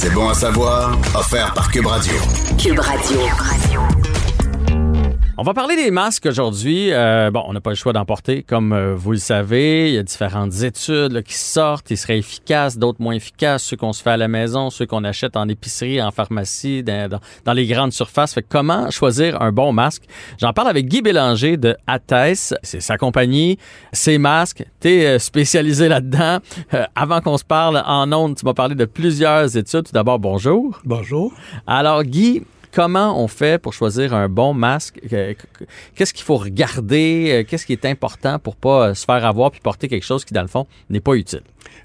C'est bon à savoir, offert par Cube Radio. Cube Radio. On va parler des masques aujourd'hui. Euh, bon, on n'a pas le choix d'en porter, comme euh, vous le savez. Il y a différentes études là, qui sortent. Ils seraient efficaces, d'autres moins efficaces. Ceux qu'on se fait à la maison, ceux qu'on achète en épicerie, en pharmacie, dans, dans- dans les grandes surfaces. Fait que comment choisir un bon masque? J'en parle avec Guy Bélanger de Athès. C'est sa compagnie. Ses masques. Tu es spécialisé là-dedans. Euh, avant qu'on se parle en ondes, tu m'as parlé de plusieurs études. Tout d'abord, bonjour. Bonjour. Alors, Guy, comment on fait pour choisir un bon masque? Que- que- Qu'est-ce qu'il faut regarder? Euh, Qu'est-ce qui est important pour pas euh, se faire avoir puis porter quelque chose qui, dans le fond, n'est pas utile?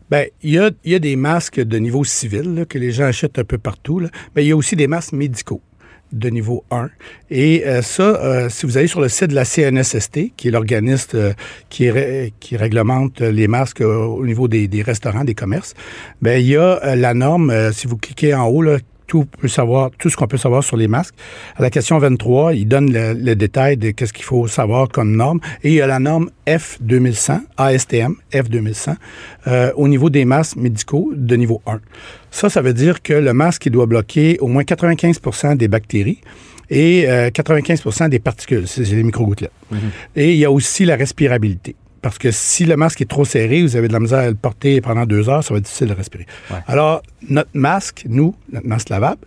Ben, il y a, des masques de niveau civil que les gens achètent un peu partout. Mais il y a aussi des masques médicaux de niveau 1. Et euh, ça, si vous allez sur le site de la CNSST, qui est l'organisme euh, qui, ré- qui réglemente les masques au niveau des, restaurants, des commerces, ben, il y a la norme, si vous cliquez en haut, là, tout, peut savoir, tout ce qu'on peut savoir sur les masques. À la question 23, il donne le, le détail de qu'est-ce qu'il faut savoir comme norme. Et il y a la norme F2100, ASTM, F2100, euh, au niveau des masques médicaux de niveau 1. Ça, ça veut dire que le masque, il doit bloquer au moins 95 des bactéries et euh, 95 des particules, c'est c'est les microgouttelettes. Et il y a aussi la respirabilité. Parce que si le masque est trop serré, vous avez de la misère à le porter pendant deux heures, ça va être difficile de respirer. Ouais. Alors, notre masque, nous, notre masque lavable,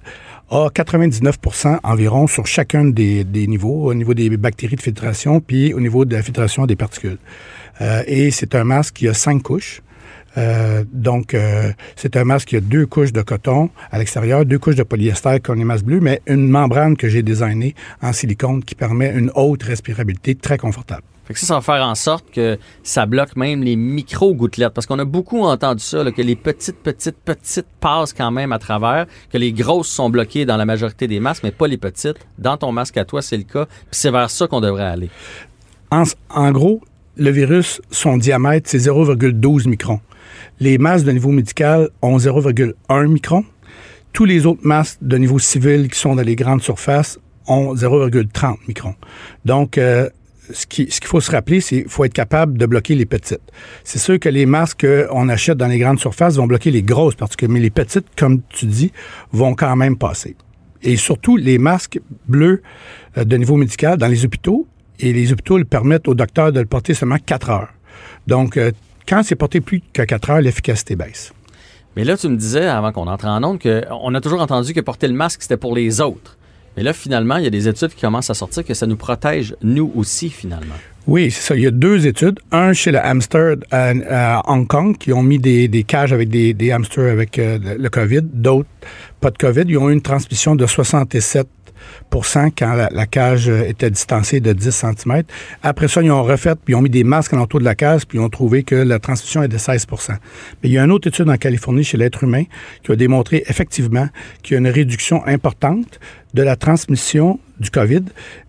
a 99% environ sur chacun des, des niveaux, au niveau des bactéries de filtration, puis au niveau de la filtration des particules. Euh, et c'est un masque qui a cinq couches. Euh, donc, euh, c'est un masque qui a deux couches de coton à l'extérieur, deux couches de polyester comme les masques bleus, mais une membrane que j'ai designée en silicone qui permet une haute respirabilité très confortable. Fait que ça, ça va faire en sorte que ça bloque même les micro-gouttelettes. Parce qu'on a beaucoup entendu ça, là, que les petites, petites, petites passent quand même à travers, que les grosses sont bloquées dans la majorité des masques, mais pas les petites. Dans ton masque à toi, c'est le cas. Puis c'est vers ça qu'on devrait aller. En, en gros, le virus, son diamètre, c'est 0,12 microns. Les masques de niveau médical ont 0,1 micron. Tous les autres masques de niveau civil qui sont dans les grandes surfaces ont 0,30 microns. Donc, euh, ce qui- ce qu'il faut se rappeler, c'est qu'il faut être capable de bloquer les petites. C'est sûr que les masques qu'on achète dans les grandes surfaces vont bloquer les grosses particules, mais les petites, comme tu dis, vont quand même passer. Et surtout, les masques bleus euh, de niveau médical dans les hôpitaux, et les hôpitaux permettent au docteur de le porter seulement 4 heures. Donc, euh, quand c'est porté plus que 4 heures, l'efficacité baisse. Mais là, tu me disais, avant qu'on entre en onde, qu'on a toujours entendu que porter le masque, c'était pour les autres. Mais là, finalement, il y a des études qui commencent à sortir que ça nous protège, nous aussi, finalement. Oui, c'est ça. Il y a deux études. Un chez le hamster à, à Hong Kong qui ont mis des, cages avec des, hamsters avec euh, le COVID. D'autres, pas de COVID. Ils ont eu une transmission de 67% quand la, cage euh, était distancée de 10 cm. Après ça, ils ont refait, puis ils ont mis des masques alentour de la cage, puis ils ont trouvé que la transmission est de 16% Mais il y a une autre étude en Californie chez l'être humain qui a démontré effectivement qu'il y a une réduction importante de la transmission du COVID,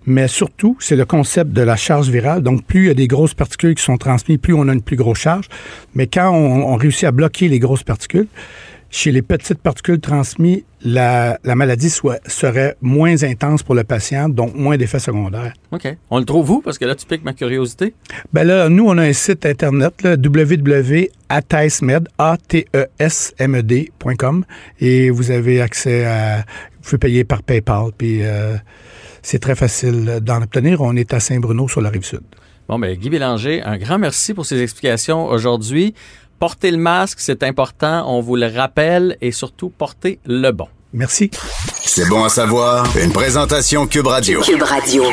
mais surtout, c'est le concept de la charge virale. Donc, plus il y a des grosses particules qui sont transmises, plus on a une plus grosse charge. Mais quand on réussit à bloquer les grosses particules, chez les petites particules transmises, la, la maladie soit, serait moins intense pour le patient, donc moins d'effets secondaires. OK. On le trouve où? Parce que là, tu piques ma curiosité. Ben là, nous, on a un site internet, là, www.atesmed, A-T-E-S-M-E-D.com, et vous avez accès à, vous pouvez payer par PayPal, puis euh, c'est très facile d'en obtenir. On est à Saint-Bruno sur la rive sud. Bon, ben, Guy Bélanger, un grand merci pour ces explications aujourd'hui. Portez le masque, c'est important, on vous le rappelle, et surtout, portez le bon. Merci. C'est bon à savoir. Une présentation Cube Radio. Cube Radio.